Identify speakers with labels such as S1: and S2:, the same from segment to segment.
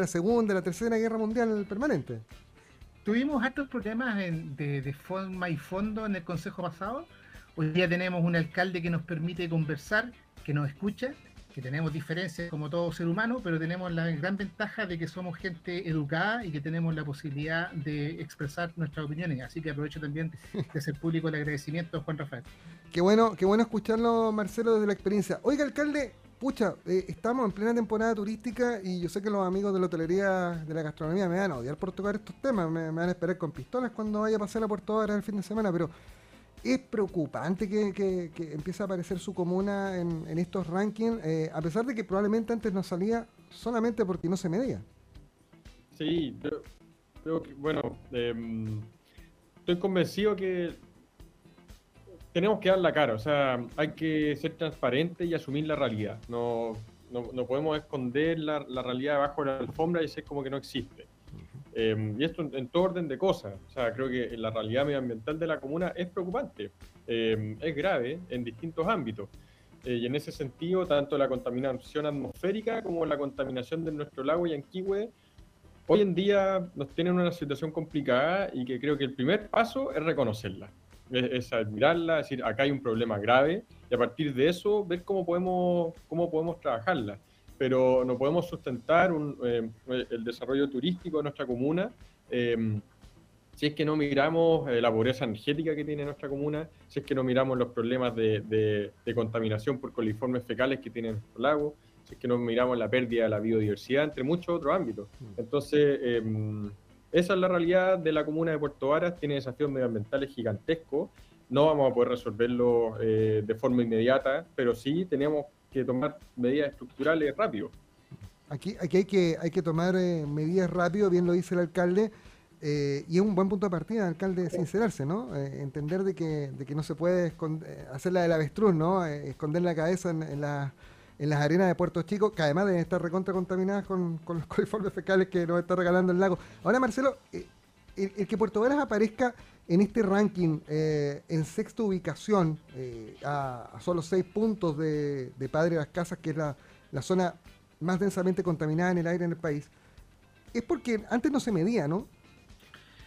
S1: la Segunda, la Tercera Guerra Mundial permanente.
S2: Tuvimos estos problemas de, de forma y fondo en el Consejo pasado. Hoy día tenemos un alcalde que nos permite conversar, que nos escucha, que tenemos diferencias como todo ser humano, pero tenemos la gran ventaja de que somos gente educada y que tenemos la posibilidad de expresar nuestras opiniones. Así que aprovecho también de hacer público el agradecimiento a Juan Rafael.
S1: Qué bueno, qué bueno escucharlo, Marcelo, desde la experiencia. Oiga, alcalde, pucha, eh, estamos en plena temporada turística y yo sé que los amigos de la hotelería, de la gastronomía, me van a odiar por tocar estos temas, me, van a esperar con pistolas cuando vaya a pasar a Puerto Varas el fin de semana, pero es preocupante que, que, empiece a aparecer su comuna en, estos rankings, eh, a pesar de que probablemente antes no salía solamente porque no se medía.
S3: Sí, creo que, bueno, em, estoy convencido que tenemos que dar la cara, o sea, hay que ser transparente y asumir la realidad. No, no, podemos esconder la, la, realidad debajo de la alfombra y ser como que no existe. Em, y esto en, todo orden de cosas. O sea, creo que la realidad medioambiental de la comuna es preocupante, em, es grave en distintos ámbitos. Eh, y en ese sentido, tanto la contaminación atmosférica como la contaminación de nuestro lago Yanquihue, hoy en día nos tienen una situación complicada y que creo que el primer paso es reconocerla es, admirarla, decir, acá hay un problema grave y a partir de eso ver cómo podemos, cómo podemos trabajarla. Pero no podemos sustentar eh, el desarrollo turístico de nuestra comuna em, si es que no miramos eh, la pobreza energética que tiene nuestra comuna, si es que no miramos los problemas de, contaminación por coliformes fecales que tiene nuestro lago, si es que no miramos la pérdida de la biodiversidad, entre muchos otros ámbitos. Mm. Entonces, em, esa es la realidad de la comuna de Puerto Varas, tiene desafíos medioambientales gigantescos, no vamos a poder resolverlo eh, de forma inmediata, pero sí tenemos que tomar medidas estructurales rápido.
S1: Aquí, aquí hay, que, hay que tomar eh, medidas rápido, bien lo dice el alcalde, eh, y es un buen punto de partida, alcalde, sincerarse, ¿no? entender de que, de que no se puede hacer la del avestruz, ¿no? esconder la cabeza en la en las arenas de Puerto Chico, que además deben estar recontra contaminadas con, los coliformes fecales que nos está regalando el lago. Ahora, Marcelo, eh, el, que Puerto Varas aparezca en este ranking eh, en sexta ubicación, eh, a, solo seis puntos de, Padre de las Casas, que es la, zona más densamente contaminada en el aire en el país, es porque antes no se medía, ¿no?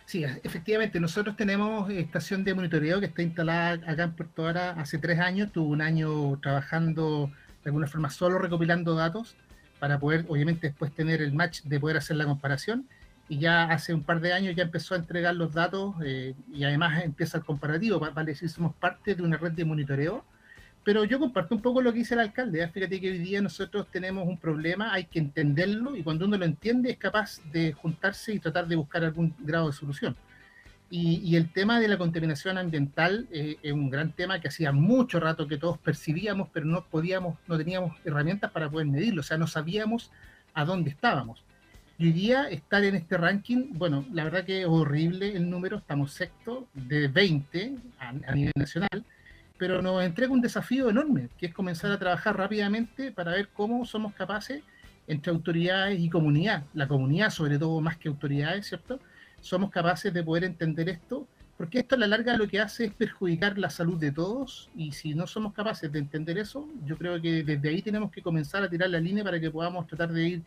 S2: Sí, efectivamente, nosotros tenemos estación de monitoreo que está instalada acá en Puerto Varas hace tres años, tuvo un año trabajando de alguna forma solo recopilando datos para poder, obviamente, después tener el match de poder hacer la comparación. Y ya hace un par de años ya empezó a entregar los datos eh, y además empieza el comparativo, vale decir, somos parte de una red de monitoreo. Pero yo comparto un poco lo que dice el alcalde. ¿eh? Fíjate que hoy día nosotros tenemos un problema, hay que entenderlo y cuando uno lo entiende es capaz de juntarse y tratar de buscar algún grado de solución. Y, el tema de la contaminación ambiental eh, es un gran tema que hacía mucho rato que todos percibíamos, pero no podíamos, no teníamos herramientas para poder medirlo, o sea, no sabíamos a dónde estábamos. Y hoy día estar en este ranking, bueno, la verdad que es horrible el número, estamos sexto de 20 a, nivel nacional, pero nos entrega un desafío enorme, que es comenzar a trabajar rápidamente para ver cómo somos capaces entre autoridades y comunidad, la comunidad sobre todo más que autoridades, ¿cierto? Somos capaces de poder entender esto, porque esto a la larga lo que hace es perjudicar la salud de todos y si no somos capaces de entender eso, yo creo que desde ahí tenemos que comenzar a tirar la línea para que podamos tratar de ir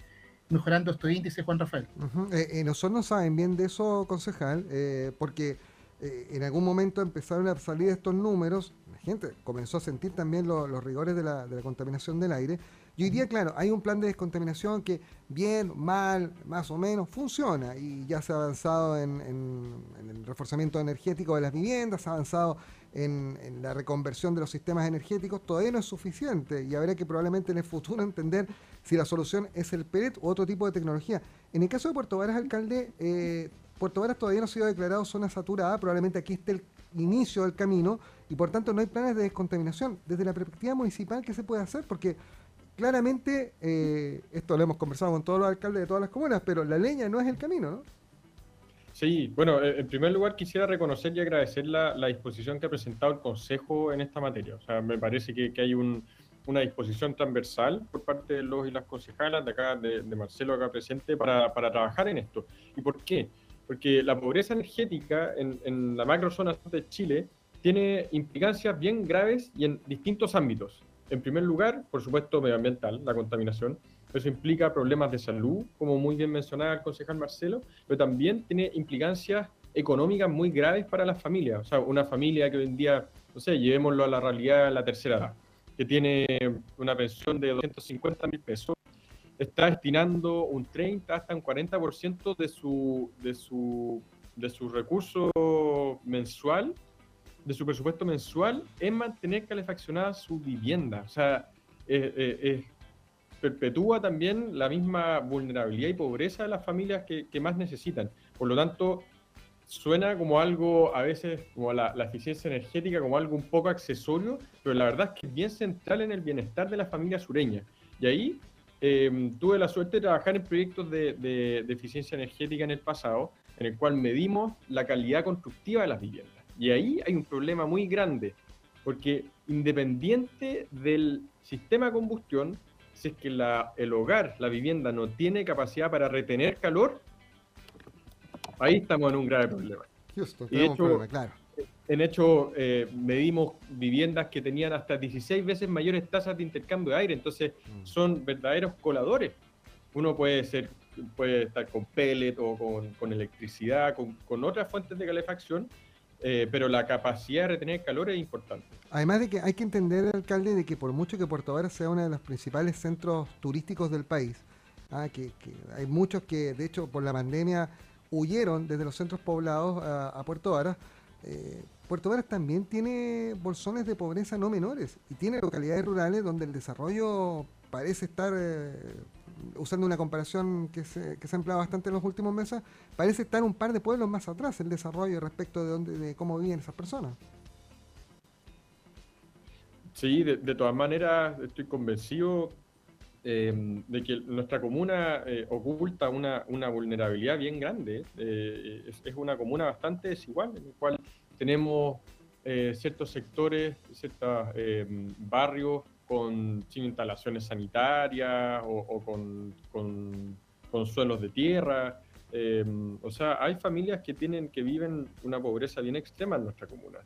S2: mejorando estos índices, Juan Rafael.
S1: Eh, eh, nosotros no saben bien de eso, concejal, eh, porque en algún momento empezaron a salir estos números, la gente comenzó a sentir también los rigores de la, de la contaminación del aire, y hoy día, claro, hay un plan de descontaminación que bien, mal, más o menos, funciona y ya se ha avanzado en, el reforzamiento energético de las viviendas, se ha avanzado en, la reconversión de los sistemas energéticos, todavía no es suficiente y habrá que probablemente en el futuro entender si la solución es el pellet u otro tipo de tecnología. En el caso de Puerto Varas, alcalde, eh, Puerto Varas todavía no ha sido declarado zona saturada, probablemente aquí esté el inicio del camino y por tanto no hay planes de descontaminación. Desde la perspectiva municipal, ¿qué se puede hacer? Porque claramente, eh, esto lo hemos conversado con todos los alcaldes de todas las comunas, pero la leña no es el camino, ¿no?
S3: Sí, bueno, eh, en primer lugar quisiera reconocer y agradecer la, disposición que ha presentado el Consejo en esta materia. O sea, me parece que, hay una disposición transversal por parte de los y las concejalas de acá, de, Marcelo acá presente, para, trabajar en esto. ¿Y por qué? Porque la pobreza energética en, en la macrozona de Chile tiene implicancias bien graves y en distintos ámbitos en primer lugar, por supuesto, medioambiental, la contaminación, Eso implica problemas de salud, como muy bien mencionaba el concejal Marcelo, pero también tiene implicancias económicas muy graves para las familias. O sea, una familia que hoy en día, no sé, llevémoslo a la realidad la tercera edad, que tiene una pensión de 250 mil pesos, está destinando un 30 hasta un 40% de su, de su, de su recurso mensual, de su presupuesto mensual, en mantener calefaccionada su vivienda. O sea, perpetúa también la misma vulnerabilidad y pobreza de las familias que, que más necesitan. Por lo tanto, suena como algo, a veces, como la, eficiencia energética, como algo un poco accesorio, pero la verdad es que es bien central en el bienestar de la familia sureña. Y ahí em, tuve la suerte de trabajar en proyectos de, de, eficiencia energética en el pasado, en el cual medimos la calidad constructiva de las viviendas. Y ahí hay un problema muy grande, porque independiente del sistema de combustión, si es que la, el hogar, la vivienda, no tiene capacidad para retener calor, Ahí estamos en un grave problema.
S1: Justo, y hecho, problema, claro.
S3: En hecho, eh, medimos viviendas que tenían hasta 16 veces mayores tasas de intercambio de aire, entonces mm. son verdaderos coladores. Uno puede ser puede estar con pellet o con, electricidad, con, otras fuentes de calefacción, eh, pero la capacidad de retener calor es importante.
S1: Además de que hay que entender, alcalde, de que por mucho que Puerto Varas sea uno de los principales centros turísticos del país, ah, que, hay muchos que, de hecho, por la pandemia huyeron desde los centros poblados a, Puerto Varas, eh, Puerto Varas también tiene bolsones de pobreza no menores y tiene localidades rurales donde el desarrollo parece estar, eh, usando una comparación que se, que se ha empleado bastante en los últimos meses, parece estar un par de pueblos más atrás el desarrollo respecto de, dónde, de cómo viven esas personas.
S3: Sí, de todas maneras estoy convencido Em, de que nuestra comuna eh, oculta una, una, vulnerabilidad bien grande. Eh, es, una comuna bastante desigual, en la cual tenemos eh, ciertos sectores, ciertos em, barrios con, sin instalaciones sanitarias o, con, con, suelos de tierra. Em, o sea, hay familias que, tienen, que viven una pobreza bien extrema en nuestra comuna,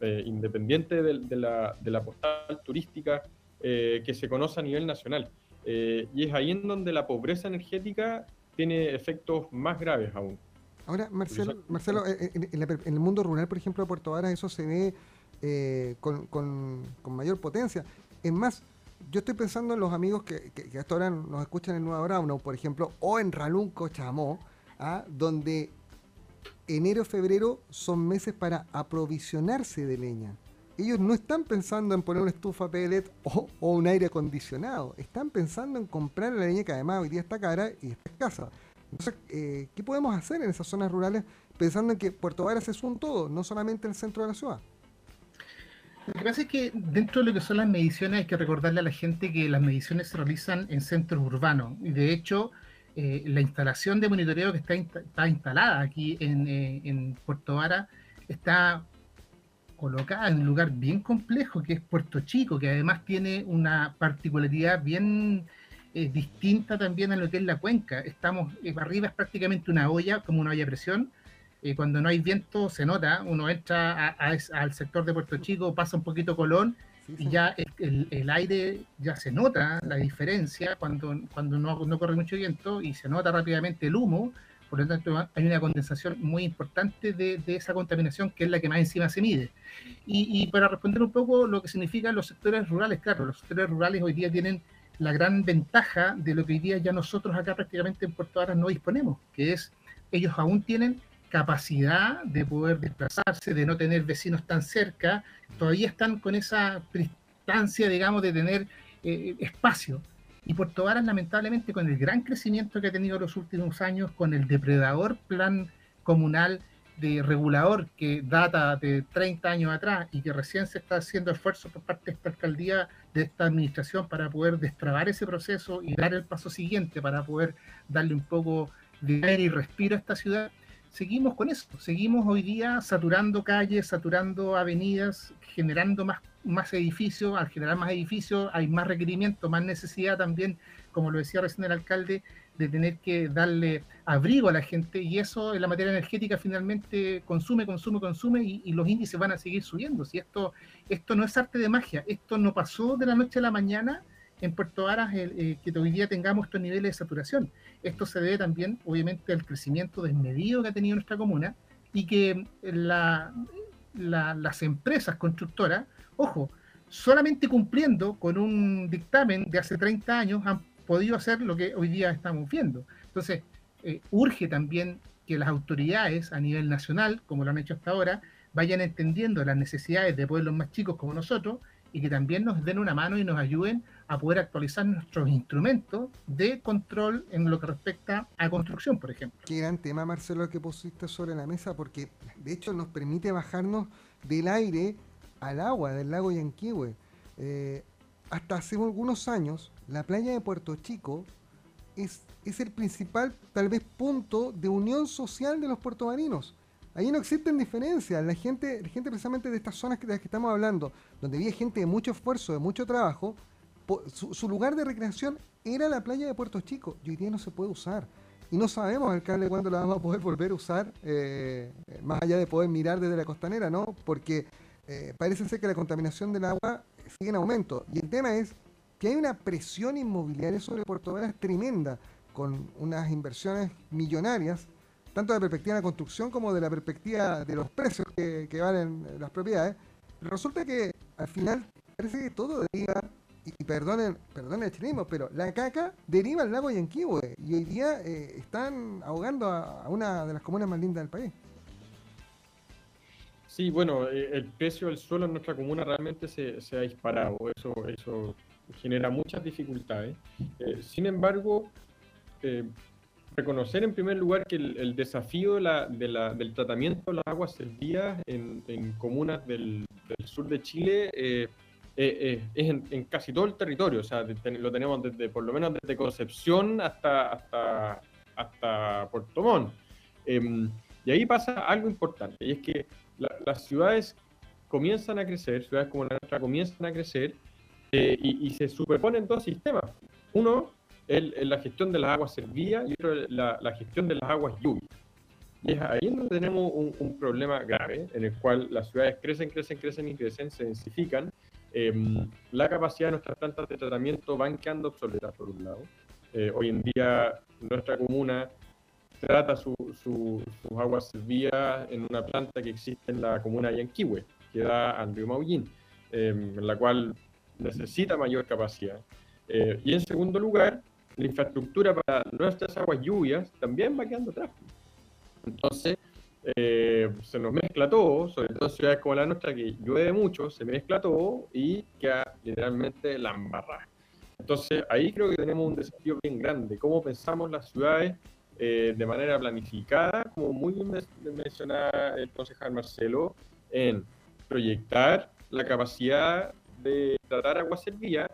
S3: independiente de, de, la, de la postal turística que se conoce a nivel nacional. Eh, y es ahí en donde la pobreza energética tiene efectos más graves aún.
S1: Ahora, Marcelo, Marcelo eh, eh, en, el mundo rural, por ejemplo, de Puerto Varas, eso se ve con, mayor potencia. Es más, yo estoy pensando en los amigos que, hasta ahora nos escuchan en Nueva Braunau, por ejemplo, o en Ralunco, Chamó, ¿ah? donde enero, febrero son meses para aprovisionarse de leña ellos no están pensando en poner una estufa pellet o, un aire acondicionado, están pensando en comprar la leña que además hoy día está cara y está escasa. Entonces, eh, ¿qué podemos hacer en esas zonas rurales pensando en que Puerto Varas es un todo, no solamente el centro de la ciudad?
S2: Lo que pasa es que dentro de lo que son las mediciones hay que recordarle a la gente que las mediciones se realizan en centros urbanos y de hecho eh, la instalación de monitoreo que está, está instalada aquí en, eh, en Puerto Vara está colocada en un lugar bien complejo que es Puerto Chico, que además tiene una particularidad bien eh, distinta también a lo que es la cuenca. Estamos arriba es prácticamente una olla, como una olla de presión. Eh, cuando no hay viento se nota, uno entra al sector de Puerto Chico, pasa un poquito Colón y ya el, el, aire ya se nota la diferencia cuando, cuando no, no corre mucho viento y se nota rápidamente el humo por lo tanto, hay una condensación muy importante de, esa contaminación que es la que más encima se mide. Y, para responder un poco lo que significan los sectores rurales, claro, los sectores rurales hoy día tienen la gran ventaja de lo que hoy día ya nosotros acá prácticamente en Puerto Varas no disponemos, que es ellos aún tienen capacidad de poder desplazarse, de no tener vecinos tan cerca, todavía están con esa distancia, digamos, de tener eh, espacio. Y Puerto Varas, lamentablemente, con el gran crecimiento que ha tenido los últimos años, con el depredador plan comunal de regulador que data de 30 años atrás y que recién se está haciendo esfuerzo por parte de esta alcaldía, de esta administración, para poder destrabar ese proceso y dar el paso siguiente para poder darle un poco de aire y respiro a esta ciudad, seguimos con eso, seguimos hoy día saturando calles, saturando avenidas, generando más más edificios, al generar más edificios hay más requerimiento, más necesidad también, como lo decía recién el alcalde, de tener que darle abrigo a la gente y eso en la materia energética finalmente consume, consume, consume y, los índices van a seguir subiendo. Si esto, esto no es arte de magia, esto no pasó de la noche a la mañana en Puerto Varas eh, que hoy día tengamos estos niveles de saturación. Esto se debe también, obviamente, al crecimiento desmedido que ha tenido nuestra comuna y que las empresas constructoras, ojo, solamente cumpliendo con un dictamen de hace 30 años han podido hacer lo que hoy día estamos viendo. Entonces, eh, urge también que las autoridades a nivel nacional, como lo han hecho hasta ahora, vayan entendiendo las necesidades de pueblos más chicos como nosotros y que también nos den una mano y nos ayuden a poder actualizar nuestros instrumentos de control en lo que respecta a construcción, por ejemplo.
S1: Qué gran tema, Marcelo, que pusiste sobre la mesa, porque de hecho nos permite bajarnos del aire al agua del lago Yanquihue. Eh, hasta hace algunos años, la playa de Puerto Chico es, es el principal, tal vez, punto de unión social de los puertomarinos. Ahí no existen diferencias. La gente, la gente precisamente de estas zonas de las que estamos hablando, donde había gente de mucho esfuerzo, de mucho trabajo, su, lugar de recreación era la playa de Puerto Chico y hoy día no se puede usar. Y no sabemos, alcalde, cuándo la vamos a poder volver a usar, eh, más allá de poder mirar desde la costanera, ¿no? Porque eh, parece ser que la contaminación del agua sigue en aumento. Y el tema es que hay una presión inmobiliaria sobre Puerto Varas tremenda, con unas inversiones millonarias, tanto de la perspectiva de la construcción como de la perspectiva de los precios que, valen las propiedades. resulta que al final parece que todo deriva y perdonen, perdonen el chilenismo, pero la caca deriva al lago Yanquihue y hoy día eh, están ahogando a, una de las comunas más lindas del país.
S3: Sí, bueno, eh, el precio del suelo en nuestra comuna realmente se, ha disparado, eso, eso genera muchas dificultades. Eh, sin embargo, reconocer en primer lugar que el, desafío del tratamiento de las aguas servidas en, en comunas del, del, sur de Chile eh, eh, es en, casi todo el territorio, o sea, lo tenemos desde, por lo menos desde Concepción hasta, hasta, hasta Puerto Montt. Em, y ahí pasa algo importante, y es que las ciudades comienzan a crecer, ciudades como la nuestra comienzan a crecer, eh, y, se superponen dos sistemas. Uno es la gestión de las aguas servidas y otro la, la gestión de las aguas lluvias. Y es ahí donde tenemos un, un, problema grave, en el cual las ciudades crecen, crecen, crecen y crecen, se densifican, Em, la capacidad de nuestras plantas de tratamiento van quedando obsoletas, por un lado. Eh, hoy en día, nuestra comuna trata sus aguas servidas en una planta que existe en la comuna de Yanquihue, que da al río Maullín, en la cual necesita mayor capacidad. Eh, y en segundo lugar, la infraestructura para nuestras aguas lluvias también va quedando atrás. Entonces, eh, se nos mezcla todo, sobre todo en ciudades como la nuestra que llueve mucho, se mezcla todo y queda literalmente la embarrada. Entonces ahí creo que tenemos un desafío bien grande, cómo pensamos las ciudades eh, de manera planificada, como muy bien mencionaba el concejal Marcelo, en proyectar la capacidad de tratar agua servida,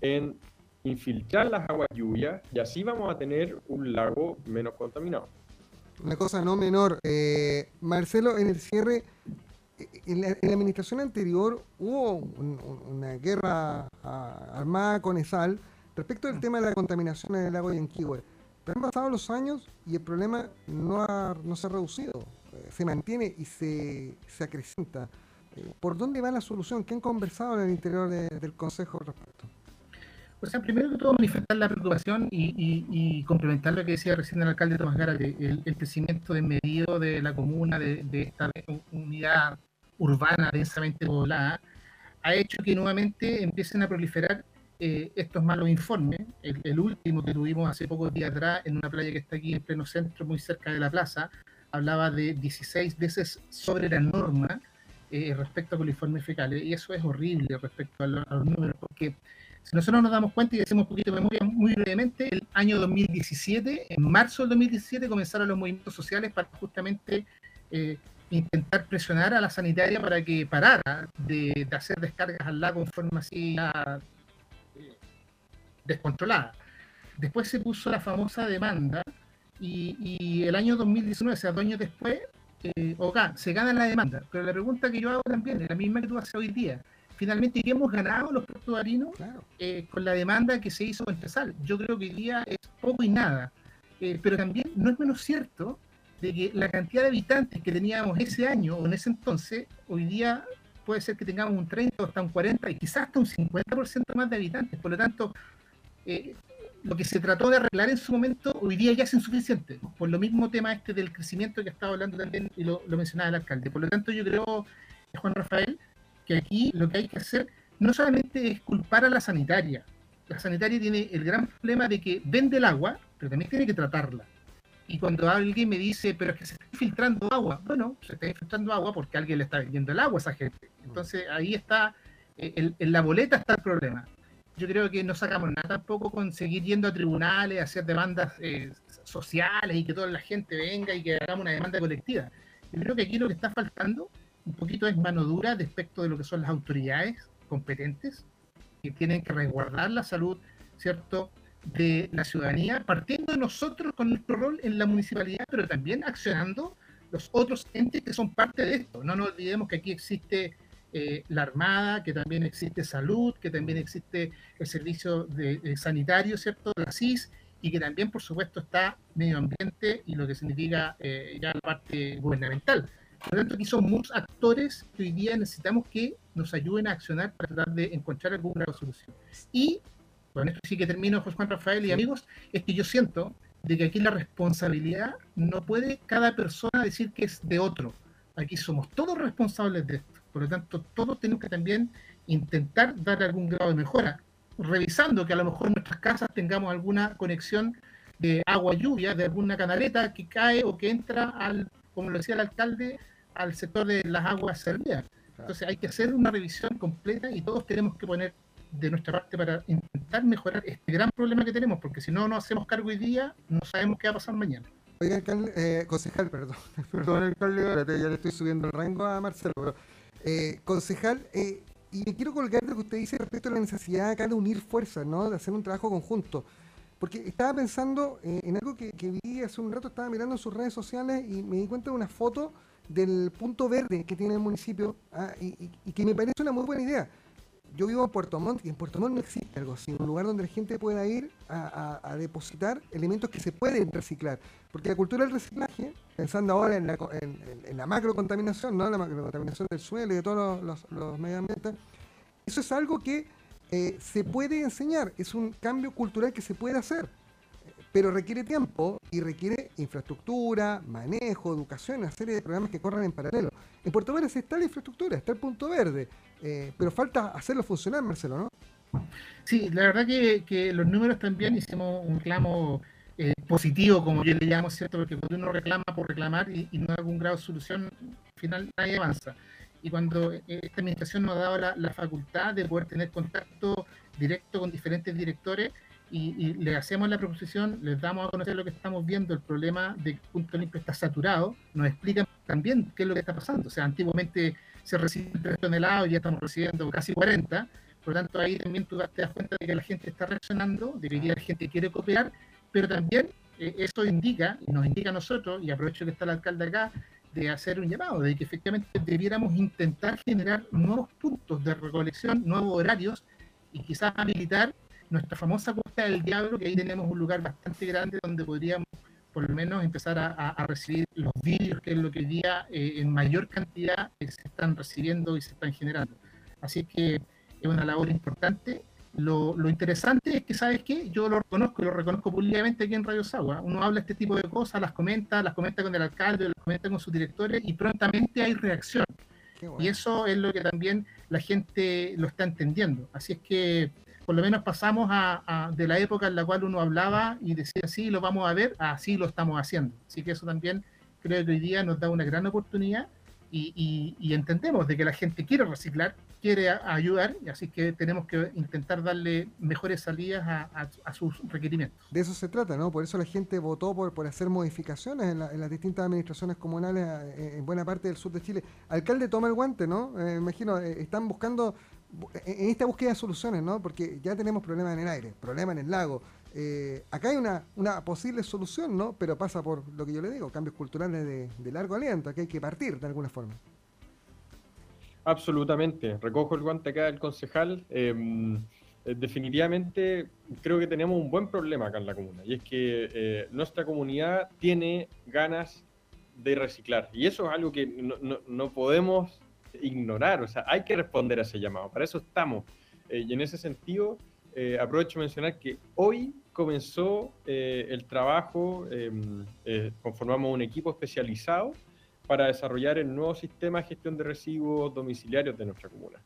S3: en infiltrar las aguas lluvias y así vamos a tener un lago menos contaminado
S1: una cosa no menor. Eh, Marcelo, en el cierre, eh, en la, administración anterior hubo una guerra armada con ESAL respecto del tema de la contaminación en el lago Yanquihue. Pero han pasado los años y el problema no, no se ha reducido, eh, se mantiene y se, se acrecenta. ¿Por dónde va la solución? ¿Qué han conversado en el interior del Consejo al respecto?
S2: O sea, primero que todo manifestar la preocupación y, complementar lo que decía recién el alcalde Tomás Gara, el, crecimiento de medio de la comuna, de, esta unidad urbana densamente poblada, ha hecho que nuevamente empiecen a proliferar eh, estos malos informes. El, último que tuvimos hace pocos días atrás en una playa que está aquí en pleno centro, muy cerca de la plaza, hablaba de 16 veces sobre la norma eh, respecto a coliformes fecales. Y eso es horrible respecto a, a los números, porque nosotros nos damos cuenta y hacemos un poquito de memoria muy brevemente, el año 2017, en marzo del 2017, comenzaron los movimientos sociales para justamente eh, intentar presionar a la sanitaria para que parara de, hacer descargas al lago en forma así eh, descontrolada. Después se puso la famosa demanda y, el año 2019, o sea, dos años después, eh, se gana la demanda. Pero la pregunta que yo hago también es la misma que tú haces hoy día finalmente ¿qué hemos ganado los portuarinos eh, con la demanda que se hizo contra Sal. Yo creo que hoy día es poco y nada. Eh, pero también no es menos cierto de que la cantidad de habitantes que teníamos ese año o en ese entonces, hoy día puede ser que tengamos un 30 o hasta un 40 y quizás hasta un 50% más de habitantes. Por lo tanto, eh, lo que se trató de arreglar en su momento hoy día ya es insuficiente. Por lo mismo tema este del crecimiento que estaba hablando también y lo, lo mencionaba el alcalde. Por lo tanto, yo creo, Juan Rafael, que aquí lo que hay que hacer no solamente es culpar a la sanitaria. La sanitaria tiene el gran problema de que vende el agua, pero también tiene que tratarla. Y cuando alguien me dice, pero es que se está infiltrando agua, bueno, se está infiltrando agua porque alguien le está vendiendo el agua a esa gente. Entonces ahí está, eh, en la boleta está el problema. Yo creo que no sacamos nada tampoco con seguir yendo a tribunales, hacer demandas eh, sociales y que toda la gente venga y que hagamos una demanda colectiva. Yo creo que aquí lo que está faltando un poquito es mano dura respecto de lo que son las autoridades competentes que tienen que resguardar la salud, ¿cierto?, de la ciudadanía, partiendo de nosotros con nuestro rol en la municipalidad, pero también accionando los otros entes que son parte de esto. No nos olvidemos que aquí existe eh, la Armada, que también existe salud, que también existe el servicio de, sanitario, ¿cierto?, la CIS, y que también, por supuesto, está medio ambiente y lo que significa eh, ya la parte gubernamental. Por lo tanto, aquí son muchos actores que hoy día necesitamos que nos ayuden a accionar para tratar de encontrar alguna solución. Y, con esto sí que termino, José Juan Rafael y amigos, es que yo siento de que aquí la responsabilidad no puede cada persona decir que es de otro. Aquí somos todos responsables de esto. Por lo tanto, todos tenemos que también intentar dar algún grado de mejora, revisando que a lo mejor en nuestras casas tengamos alguna conexión de agua lluvia, de alguna canaleta que cae o que entra al, como lo decía el alcalde, al sector de las aguas servidas. Entonces hay que hacer una revisión completa y todos tenemos que poner de nuestra parte para intentar mejorar este gran problema que tenemos, porque si no nos hacemos cargo hoy día, no sabemos qué va a pasar mañana.
S1: Oiga, alcalde, eh, concejal, perdón, perdón, alcalde, ya le estoy subiendo el rango a Marcelo, pero eh, concejal, eh, y me quiero colgar de lo que usted dice respecto a la necesidad acá de unir fuerzas, ¿no? De hacer un trabajo conjunto. Porque estaba pensando en algo que, que, vi hace un rato, estaba mirando sus redes sociales y me di cuenta de una foto del punto verde que tiene el municipio ah, y, que me parece una muy buena idea. Yo vivo en Puerto Montt y en Puerto Montt no existe algo así, un lugar donde la gente pueda ir a, depositar elementos que se pueden reciclar. Porque la cultura del reciclaje, pensando ahora en la, en, la macro contaminación, ¿no? la macro contaminación del suelo y de todos los, los, ambientales, eso es algo que eh, se puede enseñar, es un cambio cultural que se puede hacer pero requiere tiempo y requiere infraestructura, manejo, educación, una serie de programas que corran en paralelo. En Puerto Varas está la infraestructura, está el punto verde, eh, pero falta hacerlo funcionar, Marcelo, ¿no?
S2: Sí, la verdad que, los números también hicimos un reclamo eh, positivo, como yo le llamo, ¿cierto? Porque cuando uno reclama por reclamar y, no hay algún grado de solución, al final nadie avanza. Y cuando eh, esta administración nos ha dado la, facultad de poder tener contacto directo con diferentes directores, y, le hacemos la proposición, les damos a conocer lo que estamos viendo, el problema de que Punto Limpio está saturado, nos explican también qué es lo que está pasando. O sea, antiguamente se reciben 3 toneladas, y ya estamos recibiendo casi 40, por lo tanto ahí también tú te das cuenta de que la gente está reaccionando, de que la gente quiere cooperar, pero también eh, eso indica, y nos indica a nosotros, y aprovecho que está el alcalde acá, de hacer un llamado, de que efectivamente debiéramos intentar generar nuevos puntos de recolección, nuevos horarios, y quizás habilitar nuestra famosa Cuesta del Diablo, que ahí tenemos un lugar bastante grande donde podríamos por lo menos empezar a, recibir los vídeos, que es lo que hoy día eh, en mayor cantidad eh, se están recibiendo y se están generando. Así que es una labor importante. Lo, interesante es que, ¿sabes qué? Yo lo reconozco, lo reconozco públicamente aquí en Radio Sagua. Uno habla este tipo de cosas, las comenta, las comenta con el alcalde, las comenta con sus directores y prontamente hay reacción. Y eso es lo que también la gente lo está entendiendo. Así es que por lo menos pasamos a, de la época en la cual uno hablaba y decía, sí, lo vamos a ver, así lo estamos haciendo. Así que eso también creo que hoy día nos da una gran oportunidad y, entendemos de que la gente quiere reciclar, quiere ayudar, así que tenemos que intentar darle mejores salidas a, sus requerimientos.
S1: De eso se trata, ¿no? Por eso la gente votó por, por hacer modificaciones en, las distintas administraciones comunales eh, en buena parte del sur de Chile. Alcalde, toma el guante, ¿no? Eh, imagino, eh, están buscando en esta búsqueda de soluciones, ¿no? Porque ya tenemos problemas en el aire, problemas en el lago. Eh, acá hay una, posible solución, ¿no? Pero pasa por lo que yo le digo, cambios culturales de, largo aliento, que hay que partir de alguna forma.
S3: Absolutamente. Recojo el guante acá del concejal. Em, eh, definitivamente creo que tenemos un buen problema acá en la comuna y es que eh, nuestra comunidad tiene ganas de reciclar y eso es algo que no, no podemos ignorar, o sea, hay que responder a ese llamado, para eso estamos. Eh, y en ese sentido, eh, aprovecho mencionar que hoy comenzó eh, el trabajo, em, conformamos un equipo especializado para desarrollar el nuevo sistema de gestión de residuos domiciliarios de nuestra comuna.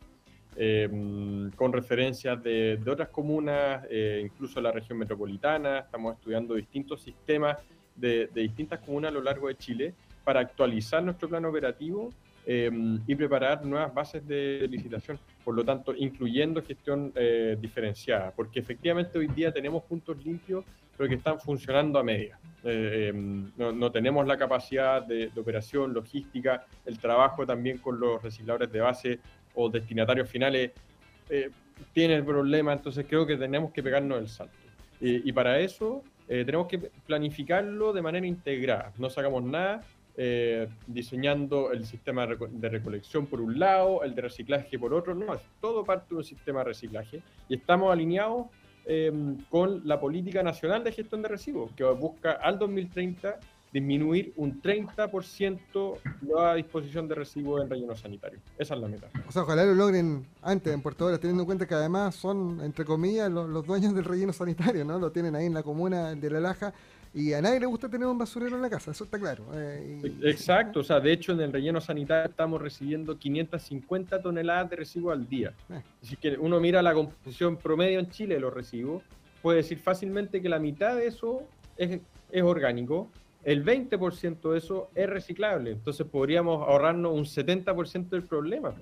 S3: Em, con referencias de, otras comunas, incluso la región metropolitana, estamos estudiando distintos sistemas de distintas comunas a lo largo de Chile para actualizar nuestro plan operativo em, y preparar nuevas bases de licitación, por lo tanto, incluyendo gestión eh, diferenciada, porque efectivamente hoy día tenemos puntos limpios, pero que están funcionando a media. Eh, em, no, tenemos la capacidad de, operación, logística, el trabajo también con los recicladores de base o destinatarios finales eh, tiene el problema, entonces creo que tenemos que pegarnos el salto. y para eso tenemos que planificarlo de manera integrada, no sacamos nada eh, diseñando el sistema de recolección por un lado, el de reciclaje por otro, no, es todo parte de un sistema de reciclaje y estamos alineados em, con la política nacional de gestión de residuos, que busca al 2030 disminuir un 30% la disposición de residuos en relleno sanitario. Esa es la meta.
S1: O sea, ojalá lo logren antes en Puerto Varas, teniendo en cuenta que además son, entre comillas, los, los, dueños del relleno sanitario, ¿no? Lo tienen ahí en la comuna de La Laja y a nadie le gusta tener un basurero en la casa, eso está claro.
S3: Eh, Exacto, o sea, de hecho en el relleno sanitario estamos recibiendo 550 toneladas de residuos al día. Eh. Así que uno mira la composición promedio en Chile de los residuos, puede decir fácilmente que la mitad de eso es, es orgánico, el 20% de eso es reciclable, entonces podríamos ahorrarnos un 70% del problema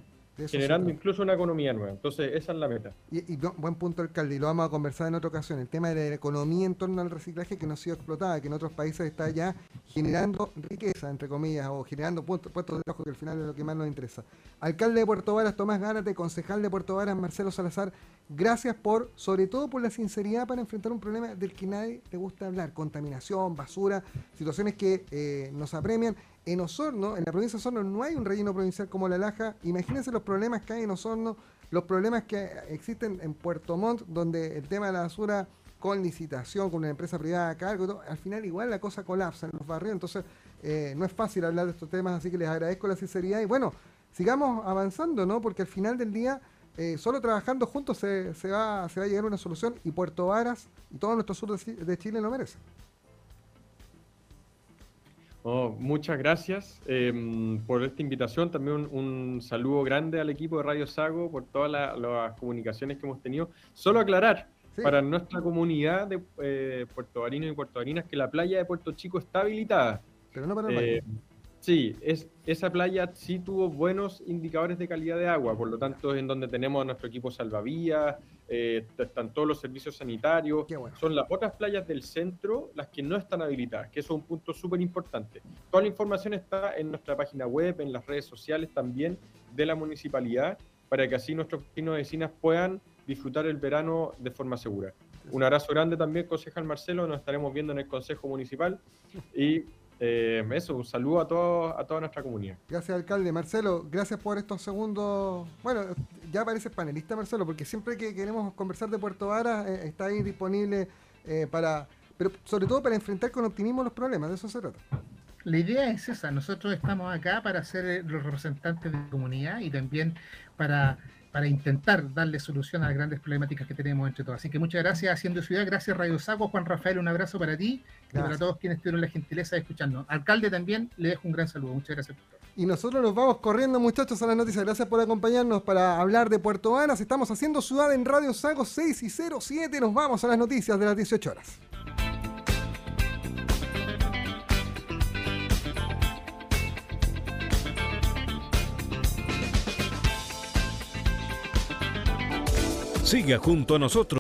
S3: generando incluso una economía nueva. Entonces, esa es la meta.
S1: Y, buen punto, alcalde, y lo vamos a conversar en otra ocasión. El tema de la economía en torno al reciclaje que no ha sido explotada, que en otros países está ya generando riqueza, entre comillas, o generando puestos, de trabajo, que al final es lo que más nos interesa. Alcalde de Puerto Varas, Tomás Gárate, concejal de Puerto Varas, Marcelo Salazar, gracias por, sobre todo por la sinceridad para enfrentar un problema del que nadie le gusta hablar. Contaminación, basura, situaciones que eh, nos apremian en Osorno, en la provincia de Osorno, no hay un relleno provincial como La Laja. Imagínense los problemas que hay en Osorno, los problemas que existen en Puerto Montt, donde el tema de la basura con licitación, con una empresa privada a cargo, al final igual la cosa colapsa en los barrios, entonces eh, no es fácil hablar de estos temas, así que les agradezco la sinceridad y bueno, sigamos avanzando, ¿no? Porque al final del día, eh, solo trabajando juntos se, va, a llegar a una solución y Puerto Varas y todo nuestro sur de Chile lo merece.
S3: Oh, muchas gracias em, por esta invitación. También un, saludo grande al equipo de Radio Sago por todas las comunicaciones que hemos tenido. Solo aclarar para nuestra comunidad de eh, puertovarinos y puertovarinas que la playa de Puerto Chico está habilitada.
S1: Pero no para el eh,
S3: Sí, es, esa playa sí tuvo buenos indicadores de calidad de agua, por lo tanto es en donde tenemos a nuestro equipo salvavidas, eh, están todos los servicios sanitarios. Son las otras playas del centro las que no están habilitadas, que eso es un punto súper importante. Toda la información está en nuestra página web, en las redes sociales también de la municipalidad, para que así nuestros vecinos y vecinas puedan disfrutar el verano de forma segura. Un abrazo grande también, concejal Marcelo, nos estaremos viendo en el Consejo Municipal y eh, eso, un saludo a, todo, a toda nuestra comunidad.
S1: Gracias, alcalde. Marcelo, gracias por estos segundos. Bueno, ya apareces panelista, Marcelo, porque siempre que queremos conversar de Puerto Vara, eh, está ahí disponible eh, para, pero sobre todo para enfrentar con optimismo los problemas, de eso se trata.
S2: La idea es esa, nosotros estamos acá para ser los representantes de la comunidad y también para para intentar darle solución a las grandes problemáticas que tenemos entre todos. Así que muchas gracias Haciendo Ciudad, gracias Radio Saco, Juan Rafael, un abrazo para ti y para todos quienes tuvieron la gentileza de escucharnos. Alcalde también, le dejo un gran saludo, muchas gracias.
S1: Y nosotros nos vamos corriendo muchachos a las noticias, gracias por acompañarnos para hablar de Puerto Varas, estamos haciendo Ciudad en Radio Sago 6 y 07, nos vamos a las noticias de las 18 horas.
S4: Siga junto a nosotros.